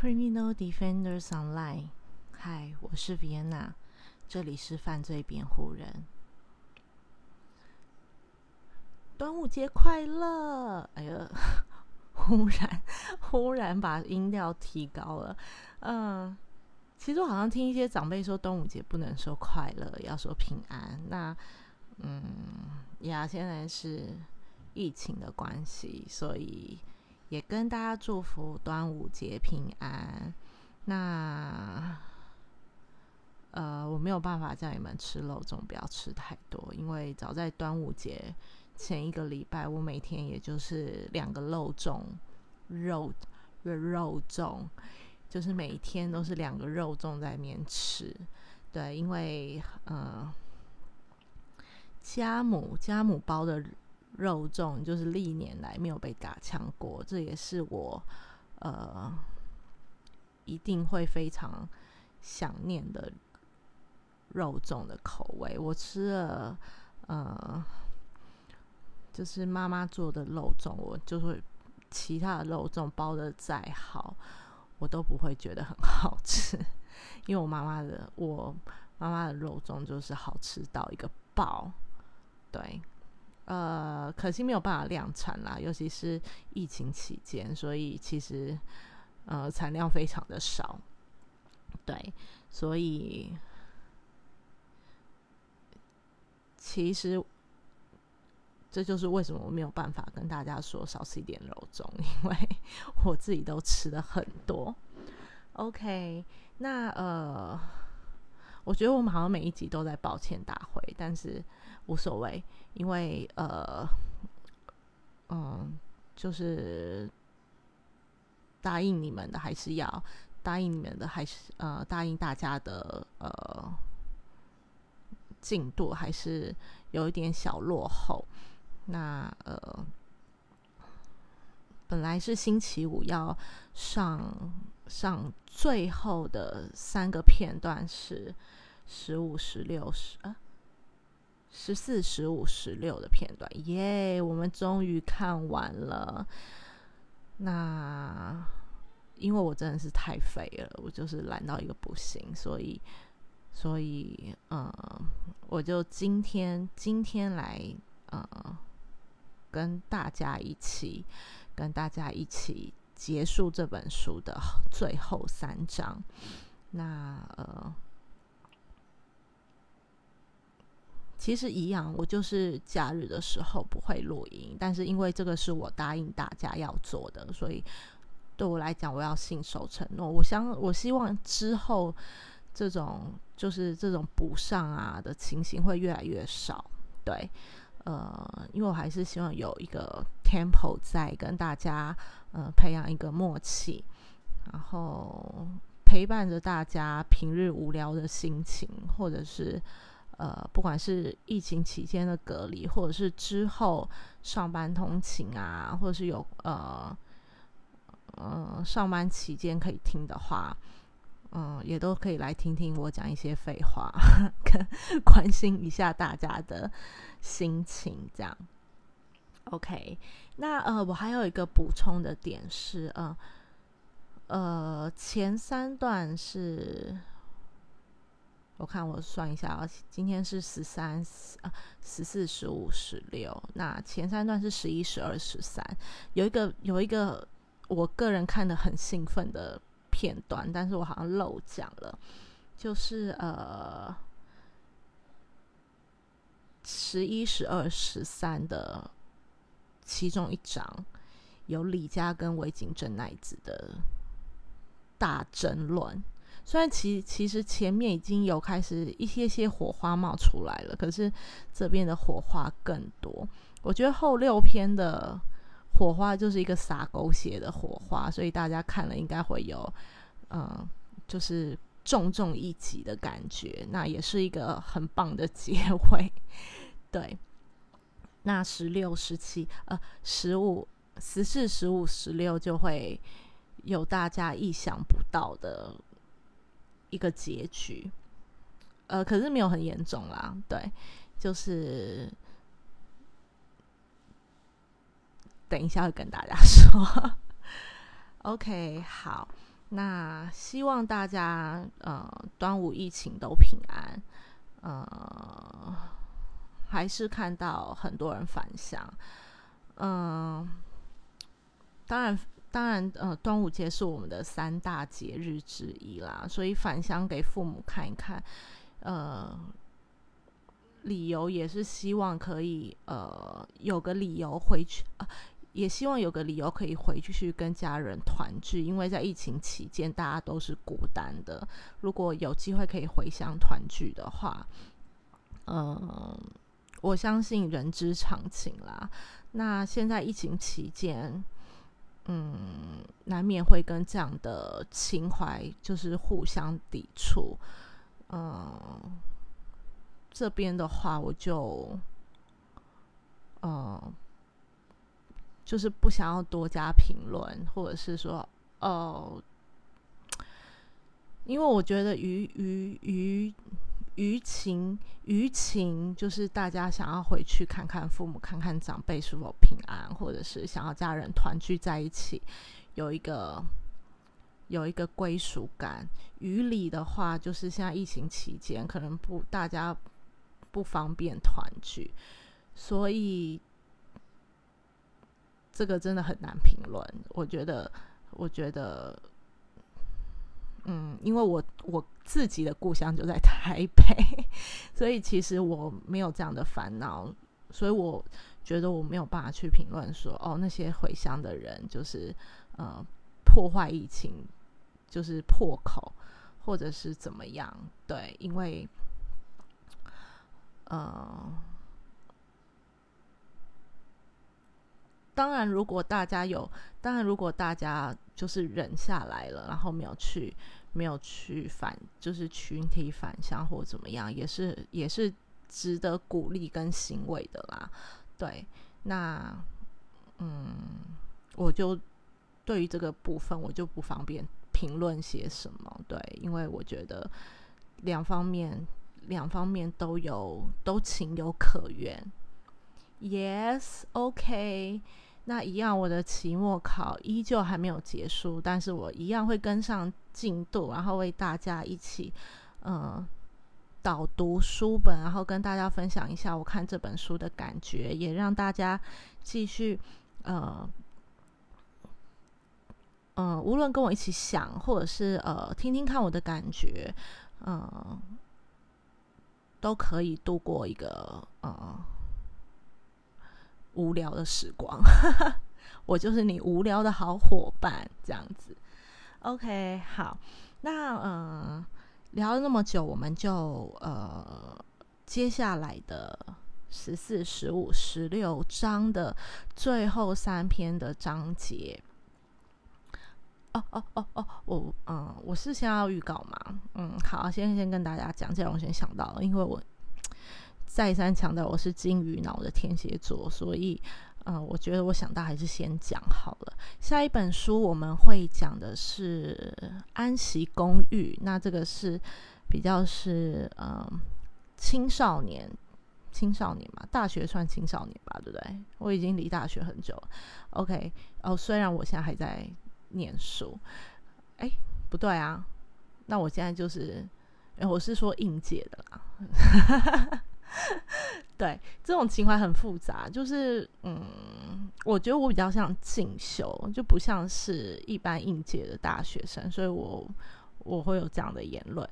Criminal Defenders Online，嗨，我是 Vienna，这里是犯罪辩护人。端午节快乐！哎呀，忽然忽然把音调提高了。嗯，其实我好像听一些长辈说，端午节不能说快乐，要说平安。那嗯呀，现在是疫情的关系，所以。也跟大家祝福端午节平安。那呃，我没有办法叫你们吃肉粽，不要吃太多，因为早在端午节前一个礼拜，我每天也就是两个肉粽，肉肉粽，就是每天都是两个肉粽在面吃。对，因为呃，家母家母包的。肉粽就是历年来没有被打枪过，这也是我呃一定会非常想念的肉粽的口味。我吃了呃，就是妈妈做的肉粽，我就会其他的肉粽包的再好，我都不会觉得很好吃，因为我妈妈的我妈妈的肉粽就是好吃到一个爆，对。呃，可惜没有办法量产啦，尤其是疫情期间，所以其实呃产量非常的少。对，所以其实这就是为什么我没有办法跟大家说少吃一点肉粽，因为我自己都吃的很多。OK，那呃。我觉得我们好像每一集都在抱歉大会，但是无所谓，因为呃，嗯，就是答应你们的还是要答应你们的，还是呃答应大家的呃进度还是有一点小落后。那呃，本来是星期五要上。上最后的三个片段是十五、十六、十啊十四、十五、十六的片段，耶！我们终于看完了。那因为我真的是太肥了，我就是懒到一个不行，所以所以嗯，我就今天今天来呃跟大家一起跟大家一起。结束这本书的最后三章，那呃，其实一样，我就是假日的时候不会录音，但是因为这个是我答应大家要做的，所以对我来讲，我要信守承诺。我想，我希望之后这种就是这种补上啊的情形会越来越少。对，呃，因为我还是希望有一个 tempo 在跟大家。呃，培养一个默契，然后陪伴着大家平日无聊的心情，或者是呃，不管是疫情期间的隔离，或者是之后上班通勤啊，或者是有呃呃上班期间可以听的话，嗯，也都可以来听听我讲一些废话，跟 关心一下大家的心情，这样。OK，那呃，我还有一个补充的点是，呃，呃，前三段是，我看我算一下啊，今天是十三、啊十四、十五、十六，那前三段是十一、十二、十三，有一个有一个我个人看的很兴奋的片段，但是我好像漏讲了，就是呃，十一、十二、十三的。其中一章有李家跟维景正奈子的大争论，虽然其其实前面已经有开始一些些火花冒出来了，可是这边的火花更多。我觉得后六篇的火花就是一个撒狗血的火花，所以大家看了应该会有嗯，就是重重一击的感觉。那也是一个很棒的结尾，对。那十六、十七、呃，十五、十四、十五、十六就会有大家意想不到的一个结局，呃，可是没有很严重啦，对，就是等一下会跟大家 说。OK，好，那希望大家呃端午疫情都平安，呃，还是看到很多人返乡，嗯，当然当然呃端午节是我们的三大节日之一啦，所以返乡给父母看一看，呃，理由也是希望可以呃有个理由回去啊。也希望有个理由可以回去去跟家人团聚，因为在疫情期间大家都是孤单的。如果有机会可以回乡团聚的话，嗯，我相信人之常情啦。那现在疫情期间，嗯，难免会跟这样的情怀就是互相抵触。嗯，这边的话，我就，嗯。就是不想要多加评论，或者是说，哦，因为我觉得于于于于情于情，就是大家想要回去看看父母，看看长辈是否平安，或者是想要家人团聚在一起，有一个有一个归属感。于理的话，就是现在疫情期间，可能不大家不方便团聚，所以。这个真的很难评论，我觉得，我觉得，嗯，因为我我自己的故乡就在台北，所以其实我没有这样的烦恼，所以我觉得我没有办法去评论说，哦，那些回乡的人就是呃破坏疫情，就是破口，或者是怎么样？对，因为，呃。当然，如果大家有，当然如果大家就是忍下来了，然后没有去，没有去反，就是群体反向或怎么样，也是也是值得鼓励跟欣慰的啦。对，那嗯，我就对于这个部分，我就不方便评论些什么。对，因为我觉得两方面两方面都有都情有可原。Yes，OK。那一样，我的期末考依旧还没有结束，但是我一样会跟上进度，然后为大家一起，嗯，导读书本，然后跟大家分享一下我看这本书的感觉，也让大家继续，呃，嗯，无论跟我一起想，或者是呃，听听看我的感觉，嗯，都可以度过一个，呃。无聊的时光，我就是你无聊的好伙伴，这样子。OK，好，那嗯，聊了那么久，我们就呃，接下来的十四、十五、十六章的最后三篇的章节。哦哦哦哦，我嗯，我是先要预告嘛，嗯，好，先先跟大家讲，这样我先想到了，因为我。再三强调，我是金鱼脑的天蝎座，所以，嗯，我觉得我想到还是先讲好了。下一本书我们会讲的是《安息公寓》，那这个是比较是嗯青少年，青少年嘛，大学算青少年吧，对不对？我已经离大学很久了。OK，哦，虽然我现在还在念书，哎，不对啊，那我现在就是，我是说应届的啦。对，这种情怀很复杂，就是嗯，我觉得我比较像进修，就不像是一般应届的大学生，所以我我会有这样的言论，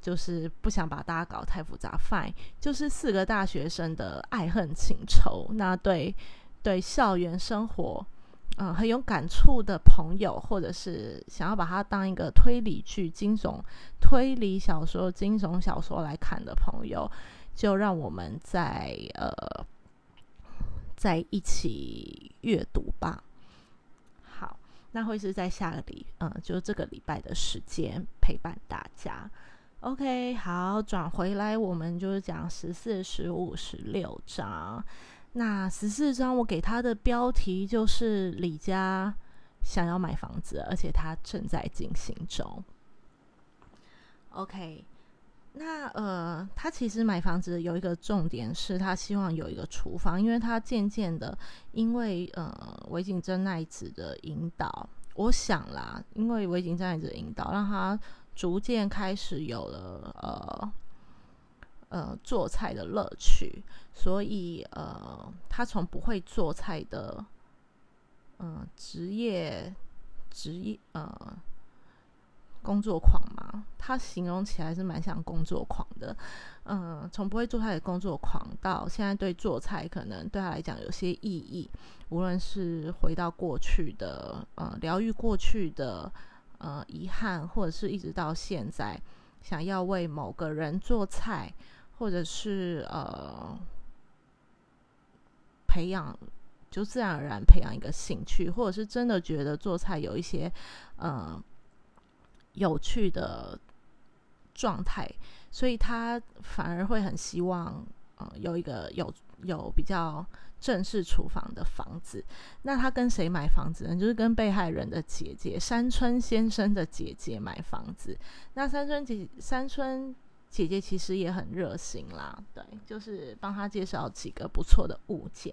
就是不想把大家搞太复杂。Fine，就是四个大学生的爱恨情仇，那对对校园生活嗯很有感触的朋友，或者是想要把它当一个推理剧、惊悚推理小说、惊悚小说来看的朋友。就让我们在呃在一起阅读吧。好，那会是在下个礼，嗯，就这个礼拜的时间陪伴大家。OK，好，转回来，我们就是讲十四、十五、十六章。那十四章我给他的标题就是李家想要买房子，而且他正在进行中。OK。那呃，他其实买房子有一个重点是，他希望有一个厨房，因为他渐渐的，因为呃，韦景珍那一次的引导，我想啦，因为我已经这样子引导，让他逐渐开始有了呃呃做菜的乐趣，所以呃，他从不会做菜的嗯职业职业呃。工作狂嘛，他形容起来是蛮像工作狂的。嗯，从不会做菜的工作狂到现在对做菜可能对他来讲有些意义，无论是回到过去的呃疗愈过去的呃遗憾，或者是一直到现在想要为某个人做菜，或者是呃培养就自然而然培养一个兴趣，或者是真的觉得做菜有一些呃。有趣的状态，所以他反而会很希望，呃，有一个有有比较正式厨房的房子。那他跟谁买房子呢？就是跟被害人的姐姐山村先生的姐姐买房子。那山村姐山村姐姐其实也很热心啦，对，就是帮他介绍几个不错的物件。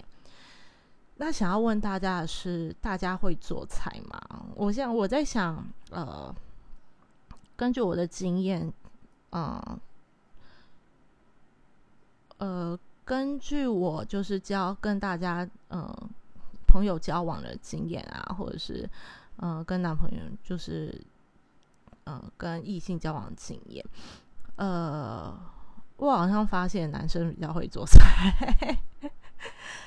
那想要问大家的是，大家会做菜吗？我现我在想，呃。根据我的经验，嗯，呃，根据我就是交跟大家嗯朋友交往的经验啊，或者是嗯跟男朋友就是嗯跟异性交往经验，呃，我好像发现男生比较会做菜。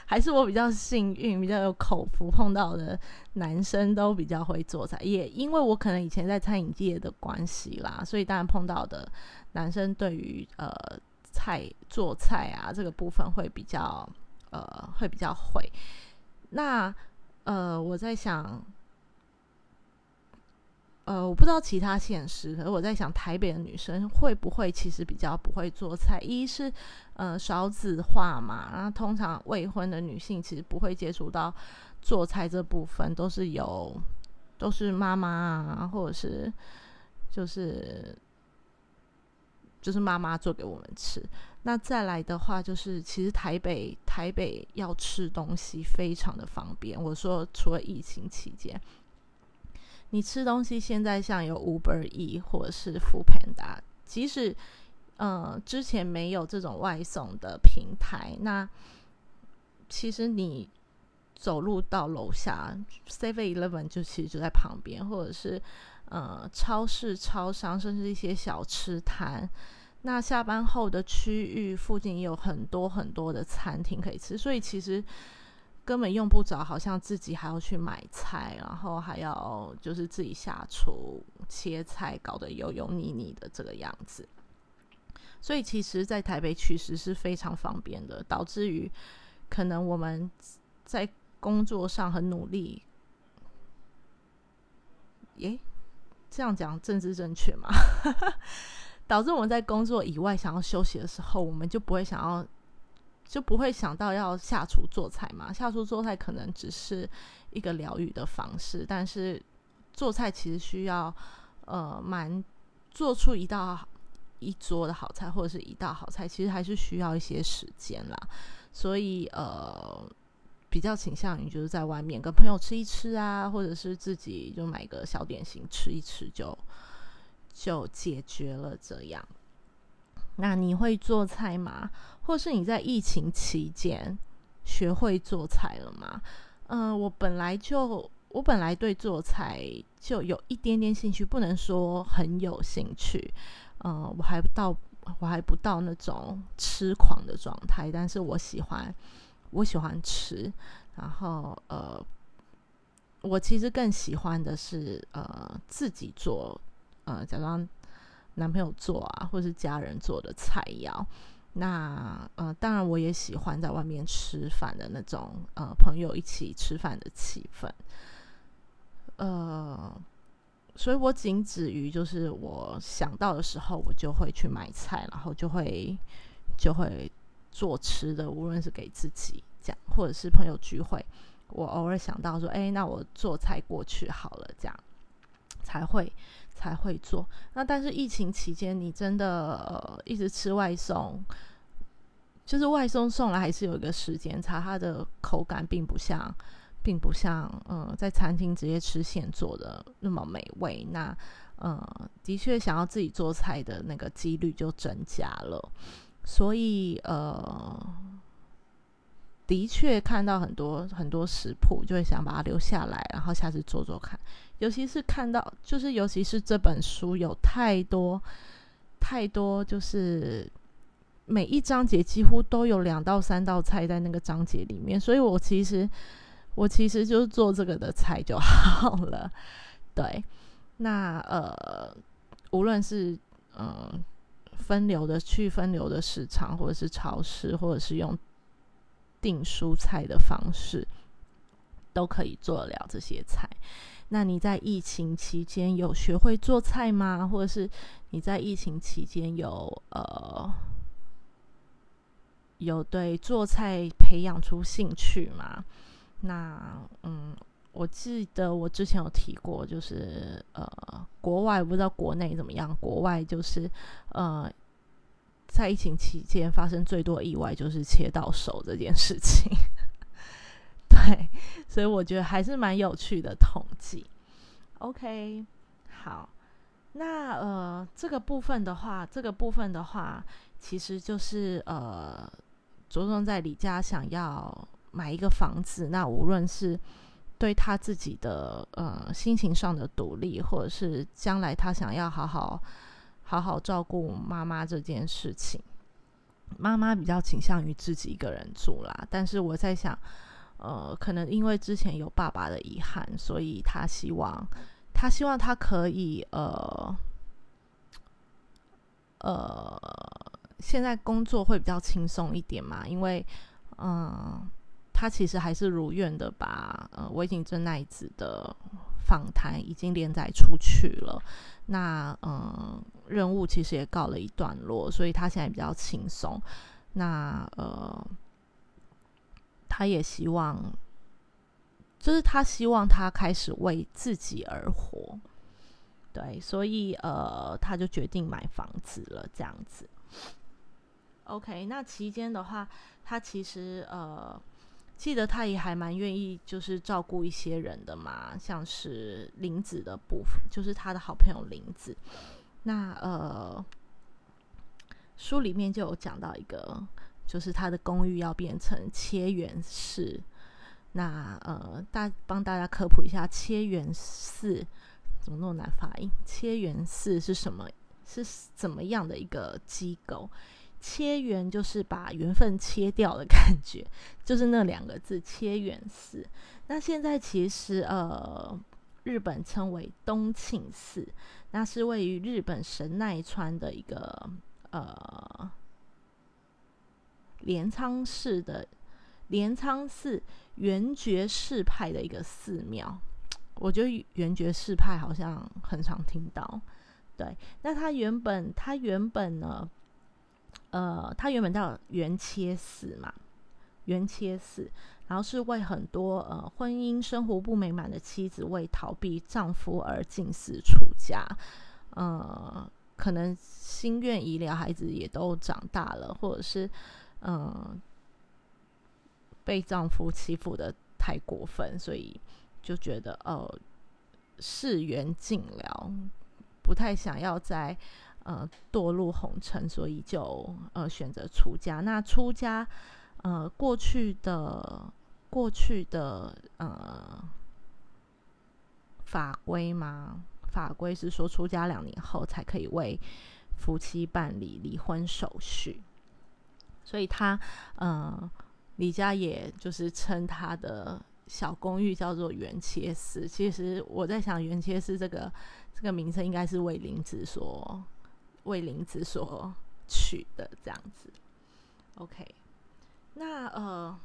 还是我比较幸运，比较有口福，碰到的男生都比较会做菜。也因为我可能以前在餐饮界的关系啦，所以当然碰到的男生对于呃菜做菜啊这个部分会比较呃会比较会。那呃我在想。呃，我不知道其他县市，可是我在想，台北的女生会不会其实比较不会做菜？一是，呃，少子化嘛，然后通常未婚的女性其实不会接触到做菜这部分，都是有都是妈妈啊，或者是就是就是妈妈做给我们吃。那再来的话，就是其实台北台北要吃东西非常的方便。我说，除了疫情期间。你吃东西现在像有 Uber E 或者是 Food Panda，即使呃之前没有这种外送的平台，那其实你走路到楼下 Seven Eleven 就其实就在旁边，或者是呃超市、超商，甚至一些小吃摊，那下班后的区域附近也有很多很多的餐厅可以吃，所以其实。根本用不着，好像自己还要去买菜，然后还要就是自己下厨切菜，搞得油油腻腻的这个样子。所以其实，在台北取食是非常方便的，导致于可能我们在工作上很努力。耶，这样讲政治正确吗？导致我们在工作以外想要休息的时候，我们就不会想要。就不会想到要下厨做菜嘛？下厨做菜可能只是一个疗愈的方式，但是做菜其实需要呃，蛮做出一道一桌的好菜或者是一道好菜，其实还是需要一些时间啦。所以呃，比较倾向于就是在外面跟朋友吃一吃啊，或者是自己就买个小点心吃一吃，就就解决了这样。那你会做菜吗？或是你在疫情期间学会做菜了吗？嗯，我本来就我本来对做菜就有一点点兴趣，不能说很有兴趣。嗯，我还不到我还不到那种痴狂的状态，但是我喜欢我喜欢吃。然后呃，我其实更喜欢的是呃自己做，呃，假装。男朋友做啊，或是家人做的菜肴，那呃，当然我也喜欢在外面吃饭的那种呃，朋友一起吃饭的气氛，呃，所以我仅止于就是我想到的时候，我就会去买菜，然后就会就会做吃的，无论是给自己这样，或者是朋友聚会，我偶尔想到说，哎，那我做菜过去好了，这样才会。才会做那，但是疫情期间，你真的呃一直吃外送，就是外送送来还是有一个时间差，它的口感并不像并不像嗯在餐厅直接吃现做的那么美味。那嗯，的确想要自己做菜的那个几率就增加了。所以呃，的确看到很多很多食谱，就会想把它留下来，然后下次做做看。尤其是看到，就是尤其是这本书有太多太多，就是每一章节几乎都有两到三道菜在那个章节里面，所以我其实我其实就是做这个的菜就 好了。对，那呃，无论是嗯分流的去分流的市场，或者是超市，或者是用订蔬菜的方式，都可以做得了这些菜。那你在疫情期间有学会做菜吗？或者是你在疫情期间有呃有对做菜培养出兴趣吗？那嗯，我记得我之前有提过，就是呃，国外不知道国内怎么样，国外就是呃，在疫情期间发生最多意外就是切到手这件事情。对，所以我觉得还是蛮有趣的统计。OK，好，那呃，这个部分的话，这个部分的话，其实就是呃，着重在李家想要买一个房子，那无论是对他自己的呃心情上的独立，或者是将来他想要好好好好照顾妈妈这件事情，妈妈比较倾向于自己一个人住啦，但是我在想。呃，可能因为之前有爸爸的遗憾，所以他希望，他希望他可以，呃，呃，现在工作会比较轻松一点嘛，因为，嗯，他其实还是如愿的把呃魏景真奈子的访谈已经连载出去了，那嗯，任务其实也告了一段落，所以他现在比较轻松，那呃。他也希望，就是他希望他开始为自己而活，对，所以呃，他就决定买房子了，这样子。OK，那期间的话，他其实呃，记得他也还蛮愿意，就是照顾一些人的嘛，像是林子的部分，就是他的好朋友林子。那呃，书里面就有讲到一个。就是他的公寓要变成切元式，那呃，大帮大家科普一下，切元寺怎么那么难发音？切元寺是什么？是怎么样的一个机构？切元就是把缘分切掉的感觉，就是那两个字切元寺。那现在其实呃，日本称为东庆寺，那是位于日本神奈川的一个呃。镰仓市的镰仓寺圆觉寺派的一个寺庙，我觉得圆觉寺派好像很常听到。对，那他原本他原本呢，呃，他原本叫圆切寺嘛，圆切寺，然后是为很多呃婚姻生活不美满的妻子为逃避丈夫而进寺出家，呃，可能心愿已了，孩子也都长大了，或者是。嗯，被丈夫欺负的太过分，所以就觉得呃事缘尽了，不太想要再呃堕入红尘，所以就呃选择出家。那出家呃过去的过去的呃法规吗？法规是说出家两年后才可以为夫妻办理离婚手续。所以他，嗯，李家也就是称他的小公寓叫做元切寺。其实我在想，元切寺这个这个名称应该是为林子所为林子所取的这样子。OK，那呃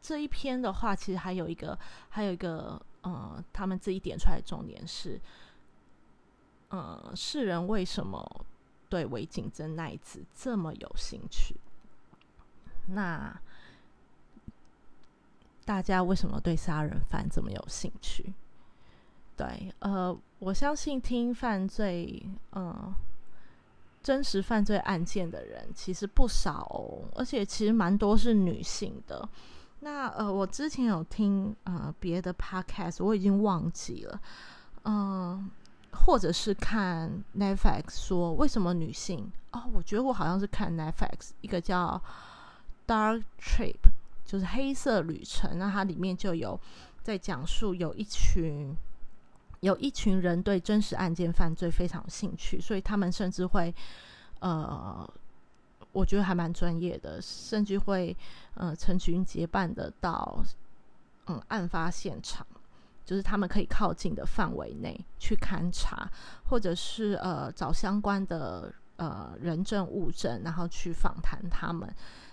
这一篇的话，其实还有一个还有一个呃，他们自己点出来的重点是，呃，世人为什么？对韦景珍那一次这么有兴趣，那大家为什么对杀人犯这么有兴趣？对，呃，我相信听犯罪，嗯，真实犯罪案件的人其实不少，而且其实蛮多是女性的。那呃，我之前有听呃别的 podcast，我已经忘记了，嗯，或者是看 Netflix 说为什么女性哦，我觉得我好像是看 Netflix 一个叫 Dark Trip，就是黑色旅程，那它里面就有在讲述有一群有一群人对真实案件犯罪非常兴趣，所以他们甚至会呃。我觉得还蛮专业的，甚至会呃成群结伴的到嗯案发现场，就是他们可以靠近的范围内去勘察，或者是呃找相关的呃人证物证，然后去访谈他们。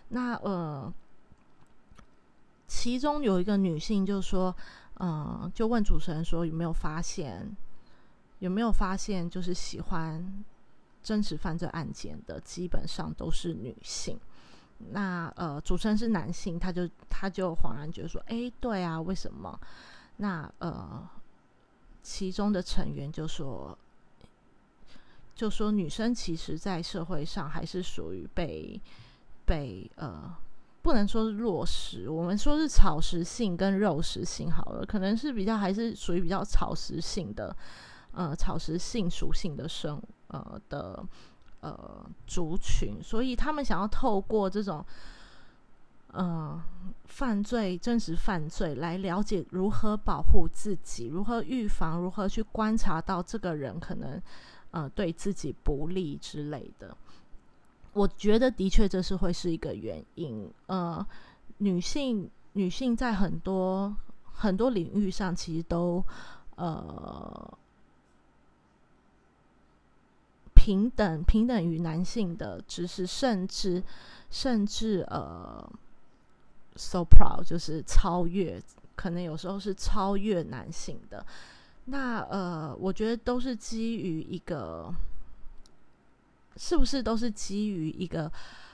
那呃，其中有一个女性就说，嗯，就问主持人说有没有发现，有没有发现就是喜欢。真实犯罪案件的基本上都是女性，那呃，主持人是男性，他就他就恍然觉得说，哎，对啊，为什么？那呃，其中的成员就说，就说女生其实，在社会上还是属于被被呃，不能说是弱势，我们说是草食性跟肉食性好了，可能是比较还是属于比较草食性的，呃，草食性属性的生。呃的呃族群，所以他们想要透过这种呃犯罪真实犯罪来了解如何保护自己，如何预防，如何去观察到这个人可能呃对自己不利之类的。我觉得的确这是会是一个原因。呃，女性女性在很多很多领域上其实都呃。平等平等于男性的知识，甚至甚至呃，so proud 就是超越，可能有时候是超越男性的。那呃，我觉得都是基于一个，是不是都是基于一个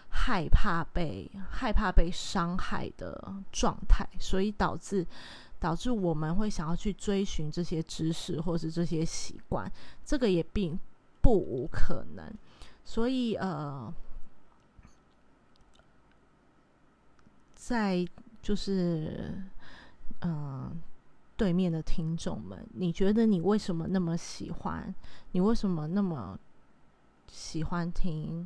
害怕被害怕被伤害的状态，所以导致导致我们会想要去追寻这些知识或是这些习惯，这个也并。不无可能，所以呃，在就是嗯，对面的听众们，你觉得你为什么那么喜欢？你为什么那么喜欢听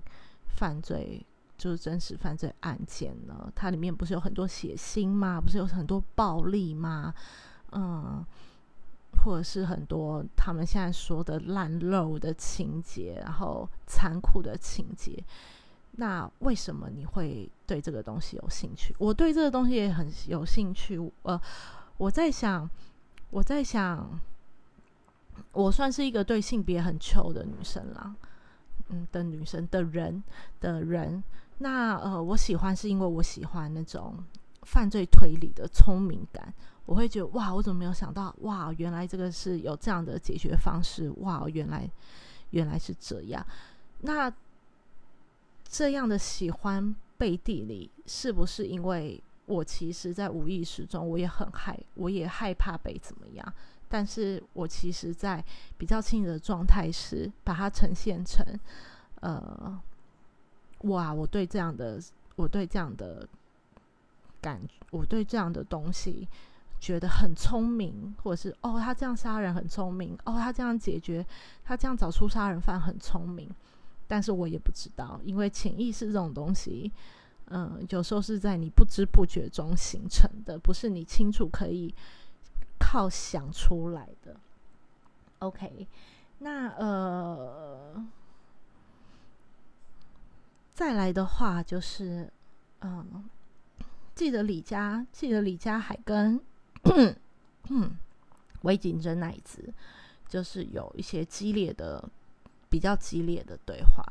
犯罪，就是真实犯罪案件呢？它里面不是有很多血腥吗？不是有很多暴力吗？嗯。或者是很多他们现在说的烂肉的情节，然后残酷的情节，那为什么你会对这个东西有兴趣？我对这个东西也很有兴趣。呃，我在想，我在想，我算是一个对性别很糗的女生啦，嗯，的女生的人的人。那呃，我喜欢是因为我喜欢那种犯罪推理的聪明感。我会觉得哇，我怎么没有想到哇？原来这个是有这样的解决方式哇！原来原来是这样。那这样的喜欢背地里，是不是因为我其实，在无意识中，我也很害，我也害怕被怎么样？但是我其实，在比较轻的状态时，把它呈现成呃，哇！我对这样的，我对这样的感，我对这样的东西。觉得很聪明，或者是哦，他这样杀人很聪明，哦，他这样解决，他这样找出杀人犯很聪明，但是我也不知道，因为潜意识这种东西，嗯，有时候是在你不知不觉中形成的，不是你清楚可以靠想出来的。OK，那呃，再来的话就是，嗯，记得李佳，记得李佳海跟。嗯，微景真那一次，就是有一些激烈的、比较激烈的对话。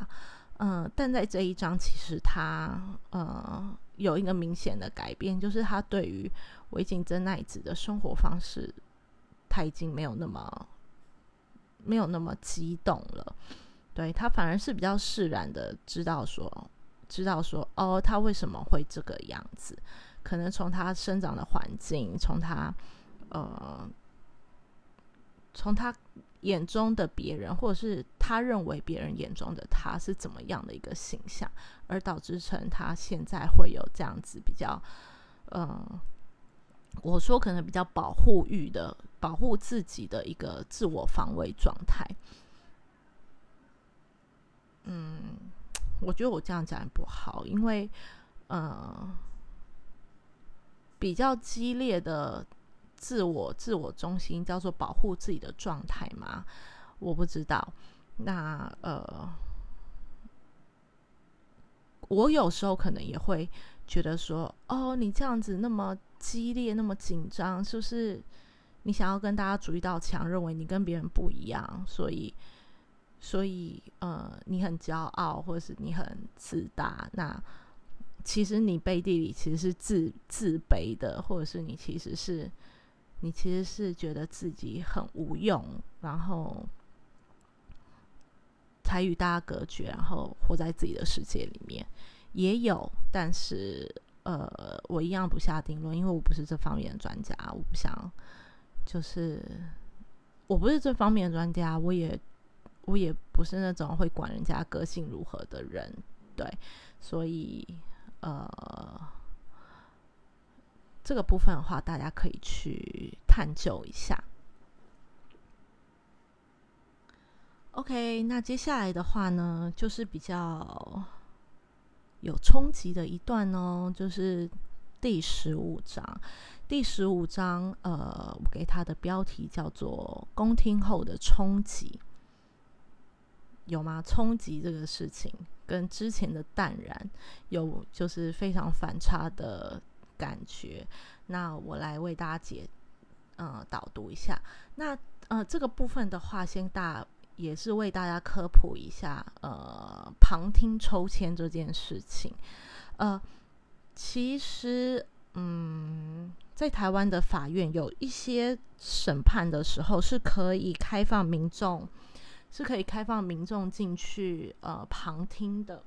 嗯，但在这一章，其实他呃有一个明显的改变，就是他对于微景真奈子的生活方式，他已经没有那么没有那么激动了。对他反而是比较释然的，知道说，知道说，哦，他为什么会这个样子。可能从他生长的环境，从他呃，从他眼中的别人，或者是他认为别人眼中的他是怎么样的一个形象，而导致成他现在会有这样子比较嗯，我说可能比较保护欲的，保护自己的一个自我防卫状态。嗯，我觉得我这样讲不好，因为呃，比较激烈的自我自我中心叫做保护自己的状态嘛，我不知道。那呃。我有时候可能也会觉得说，哦，你这样子那么激烈、那么紧张，是不是你想要跟大家筑一道墙，认为你跟别人不一样，所以，所以，呃，你很骄傲，或者是你很自大？那其实你背地里其实是自自卑的，或者是你其实是你其实是觉得自己很无用，然后。才与大家隔绝，然后活在自己的世界里面，也有，但是呃，我一样不下定论，因为我不是这方面的专家，我不想，就是我不是这方面的专家，我也我也不是那种会管人家个性如何的人，对，所以呃，这个部分的话，大家可以去探究一下。OK，那接下来的话呢，就是比较有冲击的一段哦，就是第十五章。第十五章，呃，我给它的标题叫做“宫听后的冲击”，有吗？冲击这个事情跟之前的淡然有就是非常反差的感觉。那我来为大家解，呃，导读一下。那呃，这个部分的话，先大。也是为大家科普一下，呃，旁听抽签这件事情。呃，其实，嗯，在台湾的法院有一些审判的时候是可以开放民众，是可以开放民众进去呃旁听的。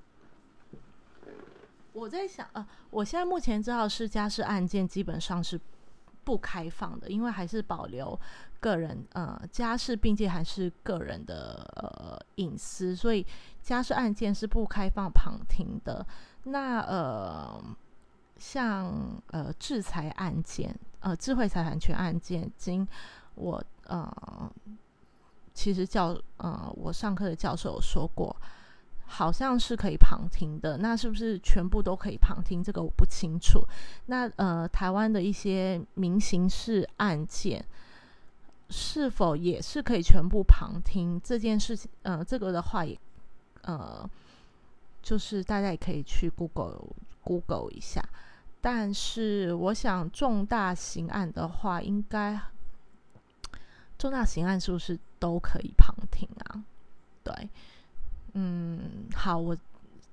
我在想，呃，我现在目前知道是家事案件基本上是不开放的，因为还是保留。个人呃家事并且还是个人的呃隐私，所以家事案件是不开放旁听的。那呃像呃制裁案件呃智慧财产权案件，经我呃其实教呃我上课的教授有说过，好像是可以旁听的。那是不是全部都可以旁听？这个我不清楚。那呃台湾的一些民刑事案件。是否也是可以全部旁听这件事情？呃，这个的话也，呃，就是大家也可以去 Google Google 一下。但是我想重大刑案的话，应该重大刑案是不是都可以旁听啊？对，嗯，好，我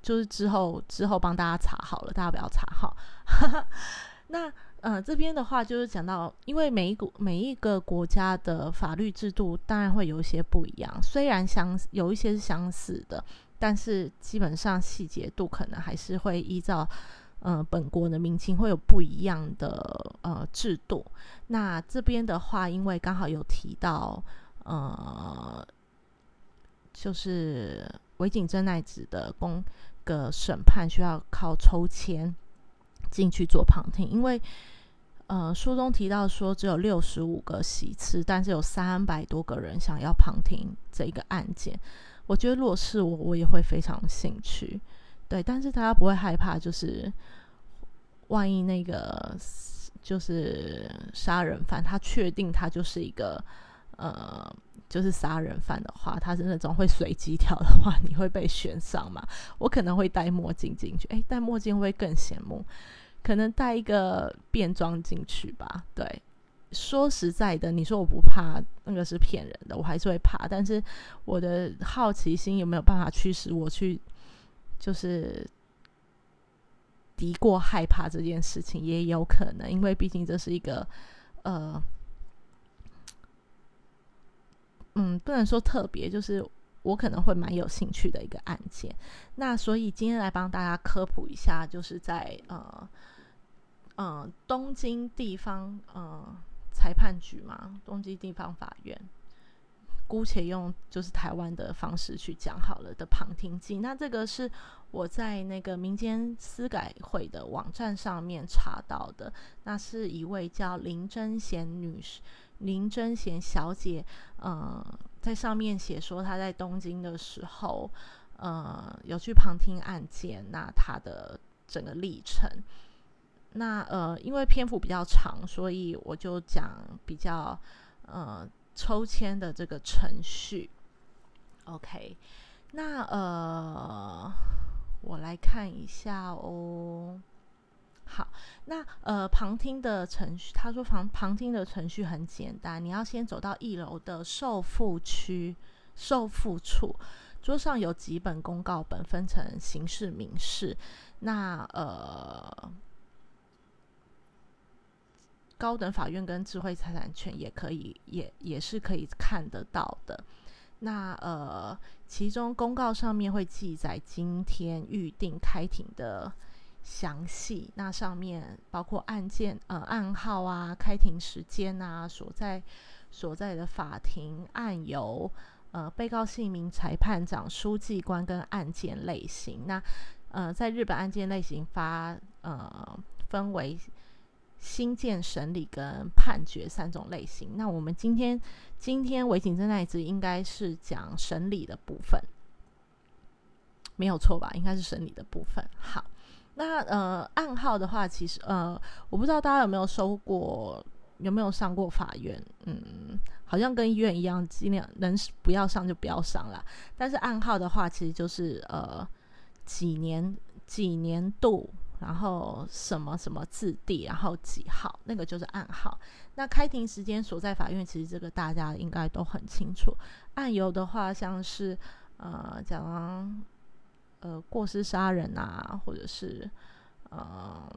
就是之后之后帮大家查好了，大家不要查哈。那。嗯，这边的话就是讲到，因为每一个每一个国家的法律制度当然会有一些不一样，虽然相有一些是相似的，但是基本上细节度可能还是会依照呃本国的民情会有不一样的呃制度。那这边的话，因为刚好有提到呃，就是违警真奈子的公个审判需要靠抽签。进去做旁听，因为呃书中提到说只有六十五个席次，但是有三百多个人想要旁听这一个案件。我觉得如果是我，我也会非常兴趣。对，但是大家不会害怕，就是万一那个就是杀人犯，他确定他就是一个呃就是杀人犯的话，他是那种会随机跳的话，你会被选上吗？我可能会戴墨镜进去，诶，戴墨镜会更显目？可能带一个便装进去吧。对，说实在的，你说我不怕，那个是骗人的，我还是会怕。但是我的好奇心有没有办法驱使我去，就是敌过害怕这件事情，也有可能，因为毕竟这是一个呃，嗯，不能说特别，就是我可能会蛮有兴趣的一个案件。那所以今天来帮大家科普一下，就是在呃。嗯，东京地方嗯裁判局嘛，东京地方法院，姑且用就是台湾的方式去讲好了的旁听记。那这个是我在那个民间司改会的网站上面查到的，那是一位叫林贞贤女士、林贞贤小姐，呃，在上面写说她在东京的时候，呃，有去旁听案件，那她的整个历程。那呃，因为篇幅比较长，所以我就讲比较呃抽签的这个程序。OK，那呃，我来看一下哦。好，那呃旁听的程序，他说旁旁听的程序很简单，你要先走到一楼的受付区受付处，桌上有几本公告本，分成刑事、民事。那呃。高等法院跟智慧财产权也可以，也也是可以看得到的。那呃，其中公告上面会记载今天预定开庭的详细，那上面包括案件呃案号啊、开庭时间啊、所在所在的法庭案由、呃被告姓名、裁判长、书记官跟案件类型。那呃，在日本案件类型发呃分为。新建审理跟判决三种类型。那我们今天今天维警侦那一支应该是讲审理的部分，没有错吧？应该是审理的部分。好，那呃暗号的话，其实呃我不知道大家有没有收过，有没有上过法院？嗯，好像跟医院一样，尽量能不要上就不要上了。但是暗号的话，其实就是呃几年几年度。然后什么什么字地，然后几号，那个就是暗号。那开庭时间所在法院，其实这个大家应该都很清楚。案由的话，像是呃讲呃过失杀人啊，或者是呃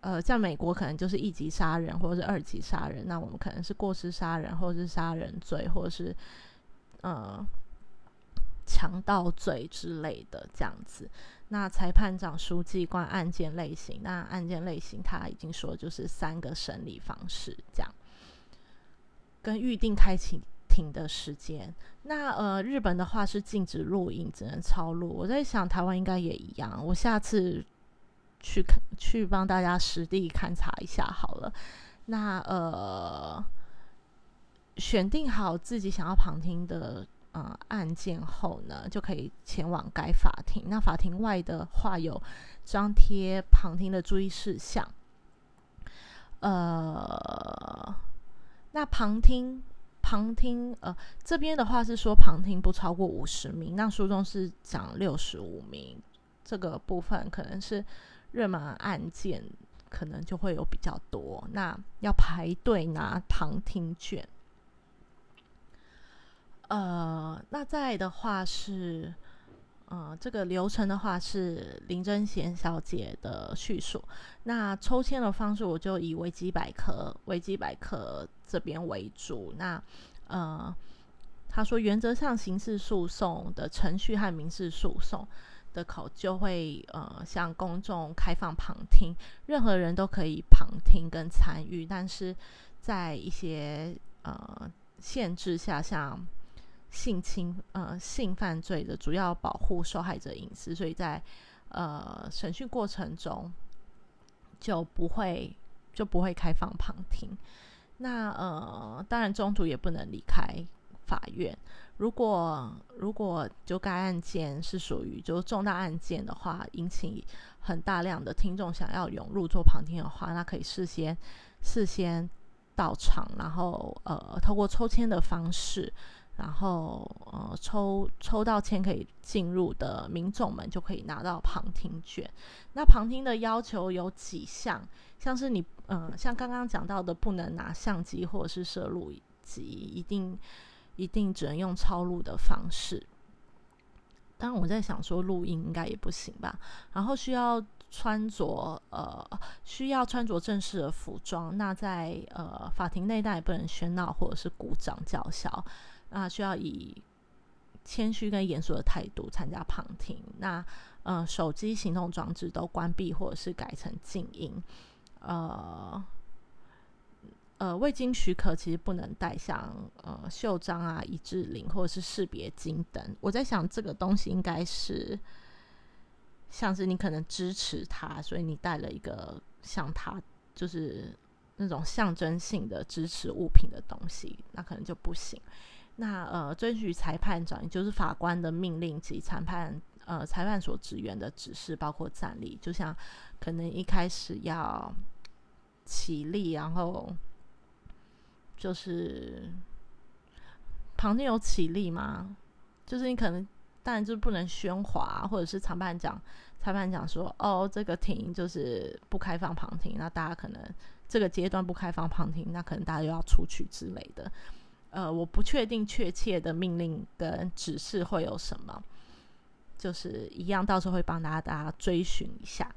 呃在美国可能就是一级杀人或者是二级杀人，那我们可能是过失杀人或者是杀人罪，或者是呃强盗罪之类的这样子。那裁判长、书记官案件类型，那案件类型他已经说就是三个审理方式，这样跟预定开庭庭的时间。那呃，日本的话是禁止录影，只能抄录。我在想台湾应该也一样，我下次去看去帮大家实地勘察一下好了。那呃，选定好自己想要旁听的。呃，案件后呢，就可以前往该法庭。那法庭外的话，有张贴旁听的注意事项。呃，那旁听旁听，呃，这边的话是说旁听不超过五十名。那书中是讲六十五名，这个部分可能是热门案件，可能就会有比较多。那要排队拿旁听卷。呃，那在的话是，呃，这个流程的话是林真贤小姐的叙述。那抽签的方式，我就以维基百科、维基百科这边为主。那呃，他说原则上刑事诉讼的程序和民事诉讼的口就会呃向公众开放旁听，任何人都可以旁听跟参与，但是在一些呃限制下，像性侵呃性犯罪的主要保护受害者隐私，所以在呃审讯过程中就不会就不会开放旁听。那呃当然中途也不能离开法院。如果如果就该案件是属于就重大案件的话，引起很大量的听众想要涌入做旁听的话，那可以事先事先到场，然后呃透过抽签的方式。然后，呃，抽抽到签可以进入的民众们就可以拿到旁听卷。那旁听的要求有几项，像是你，呃，像刚刚讲到的，不能拿相机或者是摄录机，一定一定只能用抄录的方式。当然，我在想说录音应该也不行吧。然后需要穿着，呃，需要穿着正式的服装。那在呃法庭内，但也不能喧闹或者是鼓掌叫嚣。那需要以谦虚跟严肃的态度参加旁听。那呃，手机、行动装置都关闭或者是改成静音。呃呃，未经许可，其实不能带像呃袖章啊、一致领或者是识别金等。我在想，这个东西应该是像是你可能支持他，所以你带了一个像他就是那种象征性的支持物品的东西，那可能就不行。那呃，遵循裁判长，也就是法官的命令及裁判呃裁判所职员的指示，包括站立，就像可能一开始要起立，然后。就是旁听有起立吗？就是你可能当然就不能喧哗，或者是裁判长裁判长说哦，这个庭就是不开放旁听，那大家可能这个阶段不开放旁听，那可能大家又要出去之类的。呃，我不确定确切的命令跟指示会有什么，就是一样，到时候会帮大家大家追寻一下。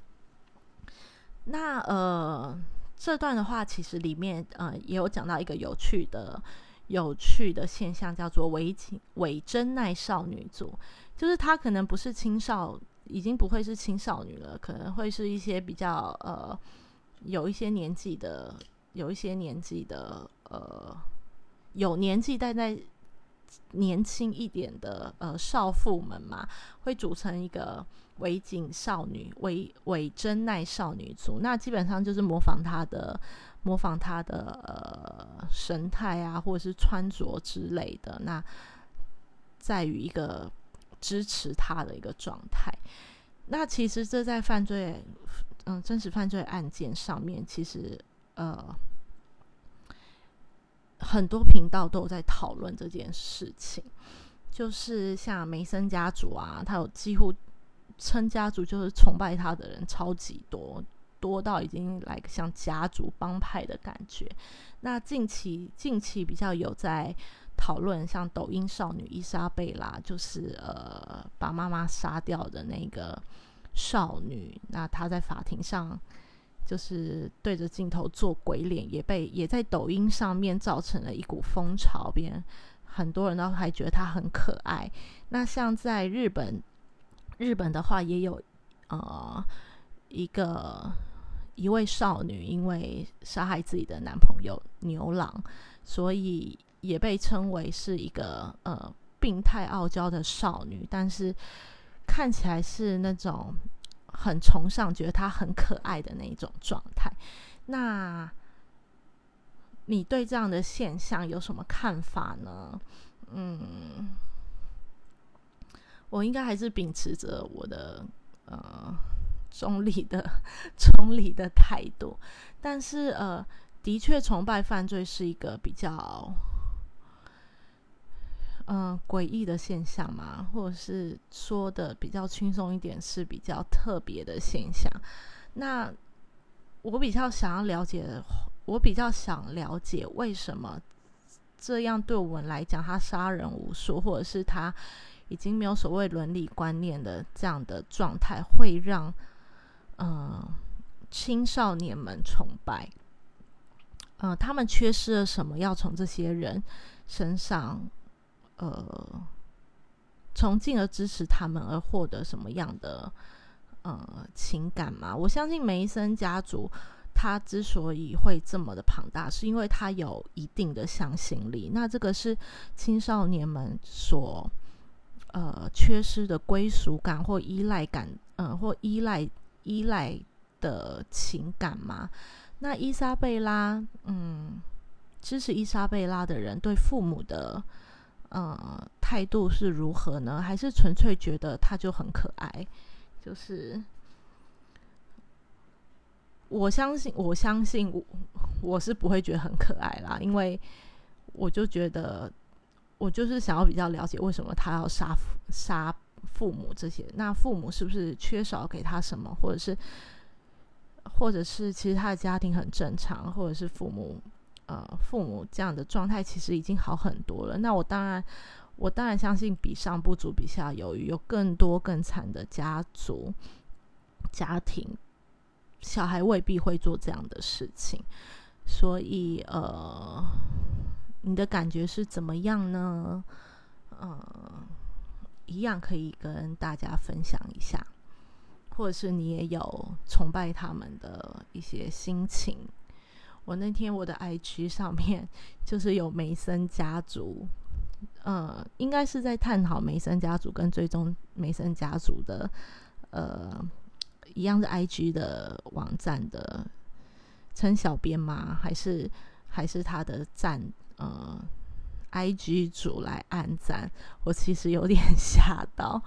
那呃。这段的话，其实里面呃也有讲到一个有趣的、有趣的现象，叫做伪伪真耐少女组，就是她可能不是青少，已经不会是青少女了，可能会是一些比较呃有一些年纪的，有一些年纪的呃有年纪但在年轻一点的呃少妇们嘛，会组成一个。伪景少女、伪伪真奈少女组，那基本上就是模仿她的、模仿她的呃神态啊，或者是穿着之类的。那在于一个支持她的一个状态。那其实这在犯罪，嗯，真实犯罪案件上面，其实呃很多频道都有在讨论这件事情。就是像梅森家族啊，他有几乎。称家族就是崇拜他的人超级多，多到已经来像家族帮派的感觉。那近期近期比较有在讨论，像抖音少女伊莎贝拉，就是呃把妈妈杀掉的那个少女。那她在法庭上就是对着镜头做鬼脸，也被也在抖音上面造成了一股风潮，别人很多人都还觉得她很可爱。那像在日本。日本的话也有，呃，一个一位少女因为杀害自己的男朋友牛郎，所以也被称为是一个呃病态傲娇的少女，但是看起来是那种很崇尚，觉得他很可爱的那一种状态。那你对这样的现象有什么看法呢？嗯。我应该还是秉持着我的呃中立的中立的态度，但是呃，的确崇拜犯罪是一个比较嗯诡异的现象嘛，或者是说的比较轻松一点，是比较特别的现象。那我比较想要了解，我比较想了解为什么这样对我们来讲，他杀人无数，或者是他。已经没有所谓伦理观念的这样的状态，会让呃青少年们崇拜。呃，他们缺失了什么？要从这些人身上，呃，从进而支持他们而获得什么样的呃情感吗？我相信梅森家族他之所以会这么的庞大，是因为他有一定的向心力。那这个是青少年们所。呃，缺失的归属感或依赖感，嗯，或依赖依赖的情感吗？那伊莎贝拉，嗯，支持伊莎贝拉的人对父母的，呃，态度是如何呢？还是纯粹觉得他就很可爱？就是我相信，我相信我我是不会觉得很可爱啦，因为我就觉得。我就是想要比较了解为什么他要杀杀父母这些，那父母是不是缺少给他什么，或者是，或者是其实他的家庭很正常，或者是父母呃父母这样的状态其实已经好很多了。那我当然我当然相信比上不足，比下有余，有更多更惨的家族家庭，小孩未必会做这样的事情，所以呃。你的感觉是怎么样呢？嗯，一样可以跟大家分享一下，或者是你也有崇拜他们的一些心情，我那天我的 IG 上面就是有梅森家族，呃，应该是在探讨梅森家族跟追踪梅森家族的，呃，一样是 IG 的网站的称小编吗？还是还是他的赞呃 IG 主来按赞？我其实有点 吓到，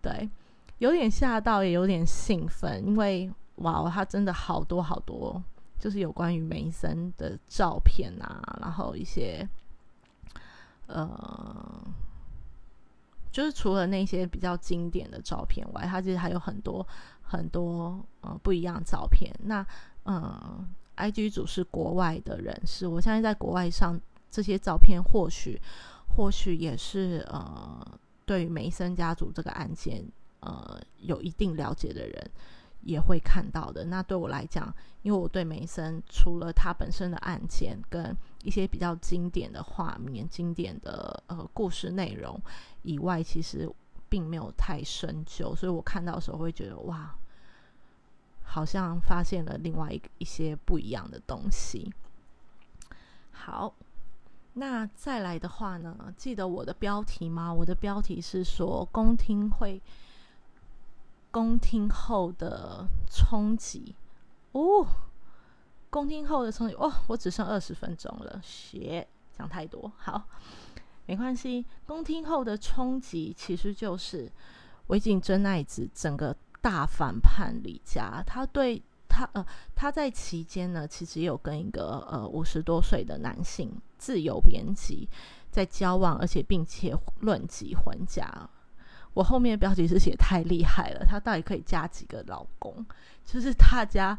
对，有点吓到，也有点兴奋，因为哇哦，他真的好多好多。就是有关于梅森的照片啊，然后一些，呃，就是除了那些比较经典的照片外，他其实还有很多很多呃不一样照片。那嗯，IG 组是国外的人士，我相信在国外上这些照片，或许或许也是呃对于梅森家族这个案件呃有一定了解的人。也会看到的。那对我来讲，因为我对梅森除了他本身的案件跟一些比较经典的画面、经典的呃故事内容以外，其实并没有太深究，所以我看到的时候会觉得哇，好像发现了另外一一些不一样的东西。好，那再来的话呢，记得我的标题吗？我的标题是说公听会。公听后的冲击哦，公听后的冲击哦，我只剩二十分钟了，学讲太多，好，没关系。公听后的冲击其实就是维景真奈子整个大反叛李家，他对他呃，他在期间呢，其实有跟一个呃五十多岁的男性自由编辑在交往，而且并且论及婚嫁。我后面的标题是写太厉害了，她到底可以嫁几个老公？就是大家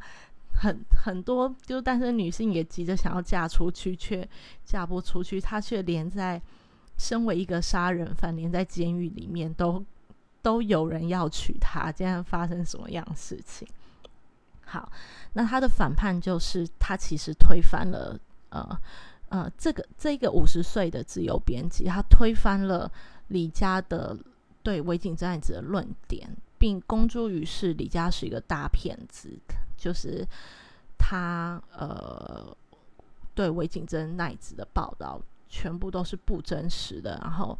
很很多，就是单身女性也急着想要嫁出去，却嫁不出去。她却连在身为一个杀人犯，连在监狱里面都都有人要娶她。今天发生什么样的事情？好，那她的反叛就是她其实推翻了呃呃这个这个五十岁的自由编辑，他推翻了李家的。对维景真爱子的论点，并公诸于世，李家是一个大骗子，就是他呃对维景真奈子的报道全部都是不真实的，然后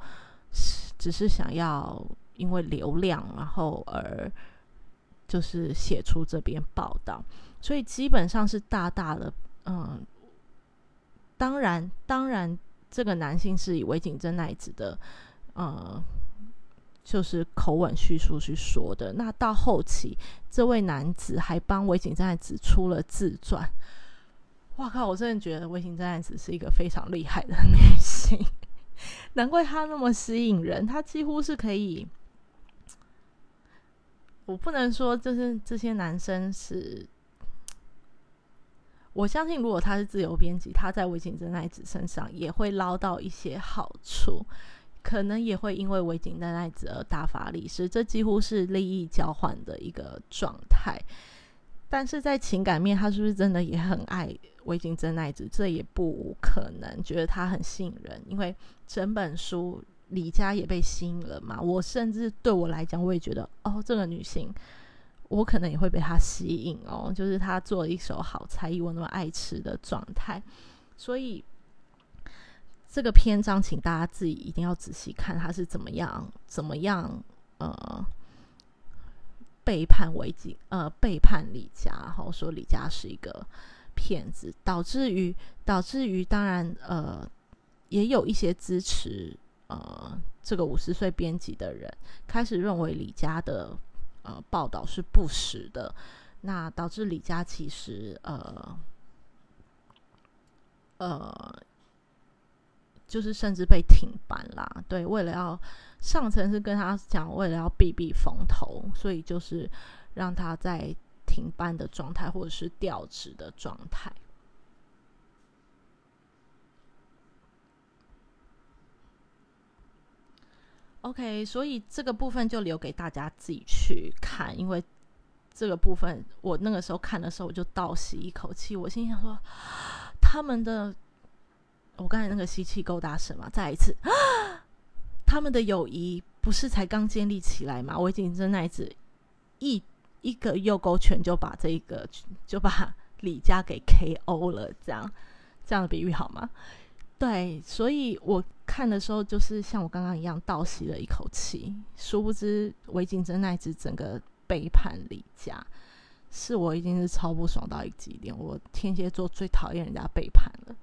只是想要因为流量，然后而就是写出这篇报道，所以基本上是大大的嗯，当然当然这个男性是以维景真奈子的呃。就是口吻叙述去说的。那到后期，这位男子还帮维景真爱子出了自传。哇靠！我真的觉得维景真爱子是一个非常厉害的女性，难怪她那么吸引人。她几乎是可以，我不能说就是这些男生是，我相信如果他是自由编辑，他在维景真爱子身上也会捞到一些好处。可能也会因为维景真奈子而大发利市，这几乎是利益交换的一个状态。但是在情感面，他是不是真的也很爱维景真奈子？这也不可能。觉得他很吸引人，因为整本书李佳也被吸引了嘛。我甚至对我来讲，我也觉得哦，这个女性，我可能也会被她吸引哦。就是她做一手好菜，以我那么爱吃的状态，所以。这个篇章，请大家自己一定要仔细看，他是怎么样、怎么样呃背叛维吉呃背叛李家，然后说李家是一个骗子，导致于导致于当然呃也有一些支持呃这个五十岁编辑的人开始认为李家的呃报道是不实的，那导致李家其实呃呃。就是甚至被停班啦，对，为了要上层是跟他讲，为了要避避风头，所以就是让他在停班的状态，或者是调职的状态。OK，所以这个部分就留给大家自己去看，因为这个部分我那个时候看的时候，我就倒吸一口气，我心想说，他们的。我刚才那个吸气够大声吗？再一次，他们的友谊不是才刚建立起来吗？我已经真那一次一一个右勾拳就把这一个就把 李家给 KO 了，这样这样的比喻好吗？对，所以我看的时候就是像我刚刚一样倒吸了一口气，殊不知韦景真那只整个背叛李家，是我已经是超不爽到一个极点，我天蝎座最讨厌人家背叛了。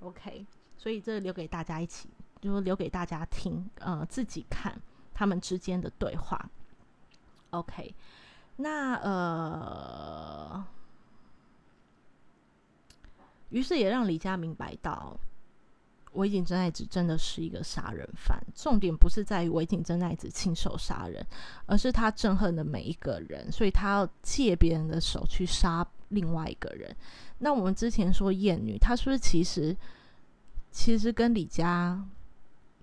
OK，所以这留给大家一起，就留给大家听，呃，自己看他们之间的对话。OK，那呃，于是也让李佳明白到。尾井真爱子真的是一个杀人犯，重点不是在于尾井真爱子亲手杀人，而是他憎恨的每一个人，所以他要借别人的手去杀另外一个人。那我们之前说艳女，她是不是其实其实跟李佳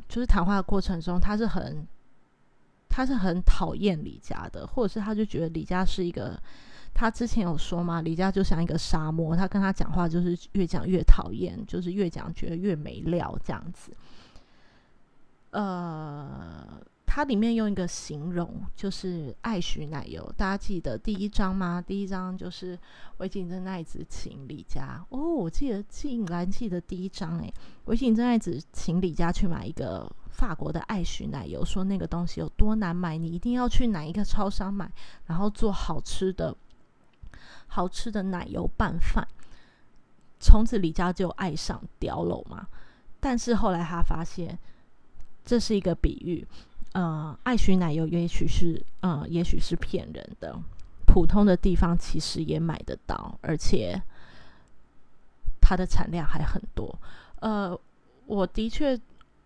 就是谈话的过程中，他是很他是很讨厌李佳的，或者是他就觉得李佳是一个。他之前有说嘛，李佳就像一个沙漠，他跟他讲话就是越讲越讨厌，就是越讲觉得越没料这样子。呃，它里面用一个形容，就是爱许奶油，大家记得第一章吗？第一章就是韦景真爱子请李佳哦，我记得竟然记得第一章诶，韦景真爱子请李佳去买一个法国的爱许奶油，说那个东西有多难买，你一定要去哪一个超商买，然后做好吃的。好吃的奶油拌饭，从此李家就爱上碉楼嘛。但是后来他发现这是一个比喻，呃，爱许奶油也许是呃，也许是骗人的。普通的地方其实也买得到，而且它的产量还很多。呃，我的确，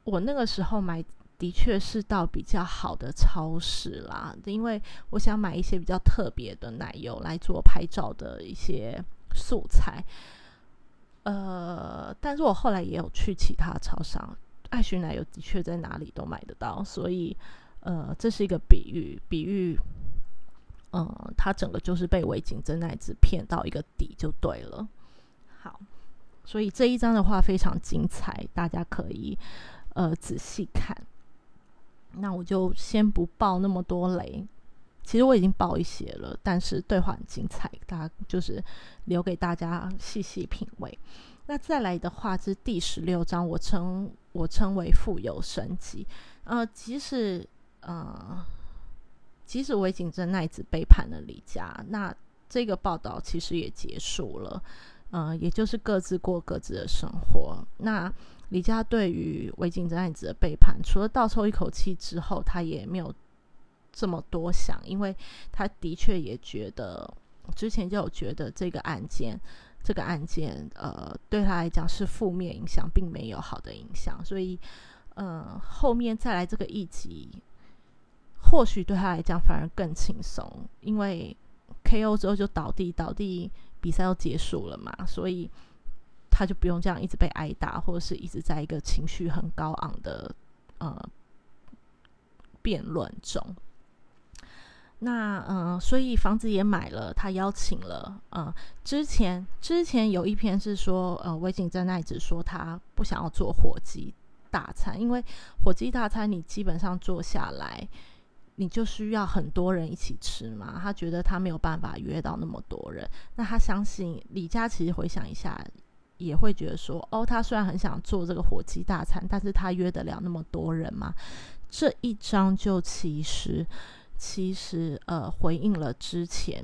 我那个时候买。的确是到比较好的超市啦，因为我想买一些比较特别的奶油来做拍照的一些素材。呃，但是我后来也有去其他超商，爱寻奶油的确在哪里都买得到，所以呃，这是一个比喻，比喻，嗯，它整个就是被围巾真奶子骗到一个底就对了。好，所以这一章的话非常精彩，大家可以呃仔细看。那我就先不爆那么多雷，其实我已经爆一些了，但是对话很精彩，大家就是留给大家细细品味。那再来的话是第十六章，我称我称为富有神级。呃，即使呃，即使韦景真奈子背叛了李家，那这个报道其实也结束了，呃，也就是各自过各自的生活。那李家对于魏晋真奈子的背叛，除了倒抽一口气之后，他也没有这么多想，因为他的确也觉得之前就有觉得这个案件，这个案件呃对他来讲是负面影响，并没有好的影响，所以呃后面再来这个一集，或许对他来讲反而更轻松，因为 KO 之后就倒地，倒地比赛要结束了嘛，所以。他就不用这样一直被挨打，或者是一直在一个情绪很高昂的呃辩论中。那嗯，所以房子也买了，他邀请了嗯，之前之前有一篇是说呃，魏景真奈子说他不想要做火鸡大餐，因为火鸡大餐你基本上做下来，你就需要很多人一起吃嘛。他觉得他没有办法约到那么多人。那他相信李佳其实回想一下。也会觉得说，哦，他虽然很想做这个火鸡大餐，但是他约得了那么多人吗？这一章就其实其实呃回应了之前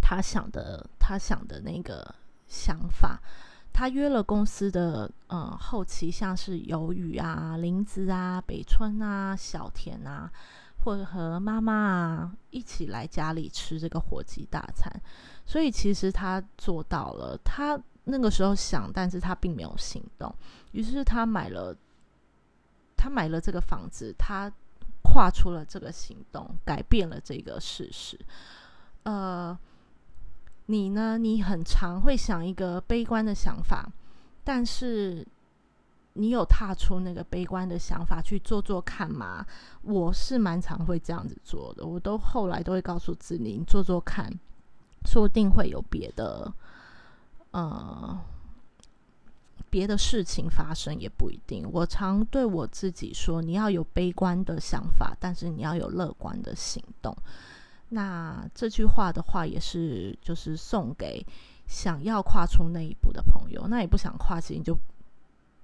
他想的他想的那个想法。他约了公司的呃后期，像是鱿鱼啊、林子啊、北村啊、小田啊，或者和妈妈啊一起来家里吃这个火鸡大餐。所以其实他做到了，他。那个时候想，但是他并没有行动。于是他买了，他买了这个房子，他跨出了这个行动，改变了这个事实。呃，你呢？你很常会想一个悲观的想法，但是你有踏出那个悲观的想法去做做看吗？我是蛮常会这样子做的。我都后来都会告诉自己，你做做看，说不定会有别的。呃，别的事情发生也不一定。我常对我自己说：“你要有悲观的想法，但是你要有乐观的行动。”那这句话的话，也是就是送给想要跨出那一步的朋友。那也不想跨，其实你就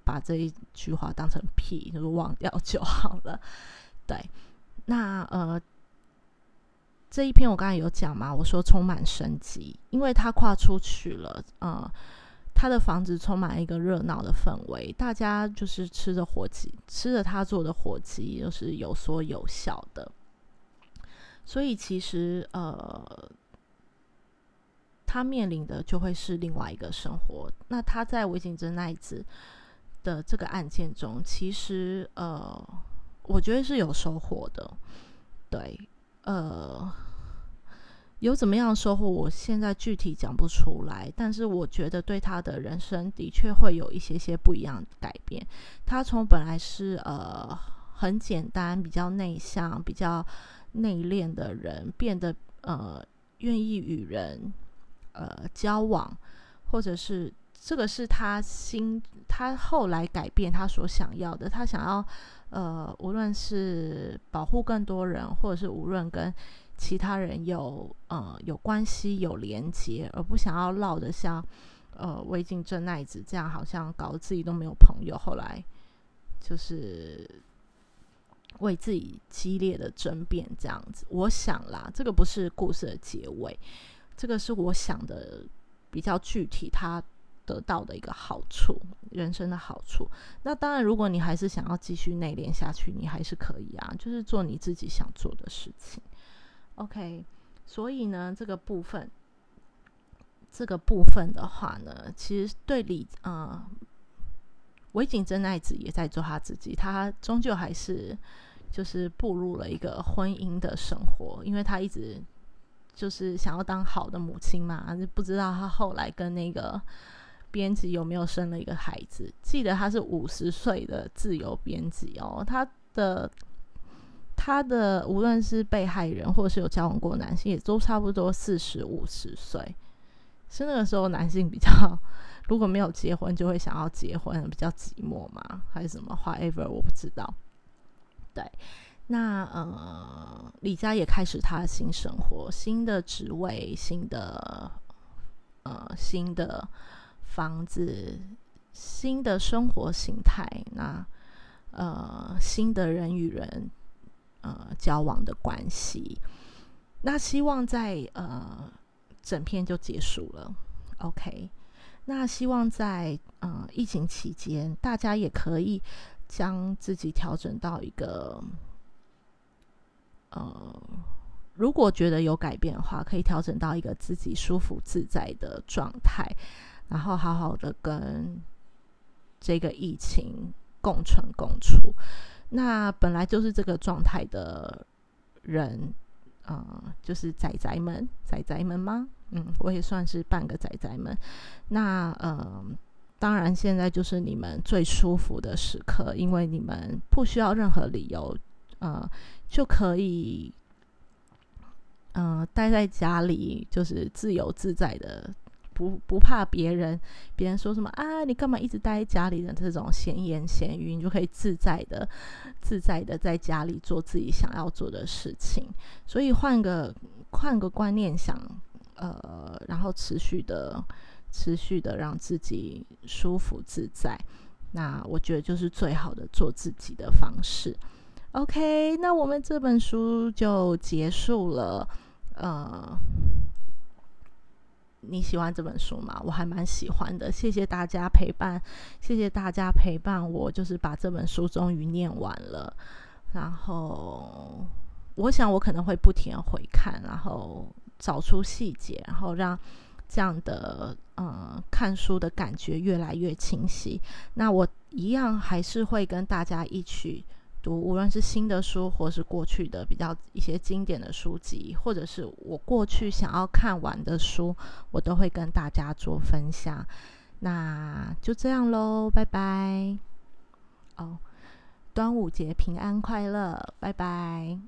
把这一句话当成屁，就是忘掉就好了。对，那呃。这一篇我刚才有讲嘛，我说充满生机，因为他跨出去了，呃，他的房子充满一个热闹的氛围，大家就是吃着火鸡，吃着他做的火鸡，就是有说有笑的，所以其实呃，他面临的就会是另外一个生活。那他在韦景珍那一次的这个案件中，其实呃，我觉得是有收获的，对。呃，有怎么样的收获？我现在具体讲不出来，但是我觉得对他的人生的确会有一些些不一样的改变。他从本来是呃很简单、比较内向、比较内敛的人，变得呃愿意与人呃交往，或者是这个是他心他后来改变他所想要的，他想要。呃，无论是保护更多人，或者是无论跟其他人有呃有关系、有连接，而不想要闹得像呃魏晋正奈子这样，好像搞得自己都没有朋友。后来就是为自己激烈的争辩这样子。我想啦，这个不是故事的结尾，这个是我想的比较具体，他。得到的一个好处，人生的好处。那当然，如果你还是想要继续内敛下去，你还是可以啊，就是做你自己想做的事情。OK，所以呢，这个部分，这个部分的话呢，其实对李呃，韦景真爱子也在做他自己，他终究还是就是步入了一个婚姻的生活，因为他一直就是想要当好的母亲嘛，不知道他后来跟那个。编辑有没有生了一个孩子？记得他是五十岁的自由编辑哦。他的他的无论是被害人，或者是有交往过男性，也都差不多四十五十岁。是那个时候男性比较如果没有结婚，就会想要结婚，比较寂寞嘛，还是什么？Whatever，我不知道。对，那呃，李佳也开始他的新生活，新的职位，新的呃，新的。房子，新的生活形态，那呃，新的人与人呃交往的关系，那希望在呃整篇就结束了。OK，那希望在呃疫情期间，大家也可以将自己调整到一个呃，如果觉得有改变的话，可以调整到一个自己舒服自在的状态。然后好好的跟这个疫情共存共处。那本来就是这个状态的人，呃，就是仔仔们，仔仔们吗？嗯，我也算是半个仔仔们。那呃，当然现在就是你们最舒服的时刻，因为你们不需要任何理由，呃，就可以，嗯，待在家里，就是自由自在的。不不怕别人，别人说什么啊？你干嘛一直待在家里的这种闲言闲语，你就可以自在的、自在的在家里做自己想要做的事情。所以换个换个观念想，呃，然后持续的、持续的让自己舒服自在，那我觉得就是最好的做自己的方式。OK，那我们这本书就结束了，呃。你喜欢这本书吗？我还蛮喜欢的。谢谢大家陪伴，谢谢大家陪伴我，就是把这本书终于念完了。然后，我想我可能会不停回看，然后找出细节，然后让这样的嗯看书的感觉越来越清晰。那我一样还是会跟大家一起。读无论是新的书，或是过去的比较一些经典的书籍，或者是我过去想要看完的书，我都会跟大家做分享。那就这样喽，拜拜。哦，端午节平安快乐，拜拜。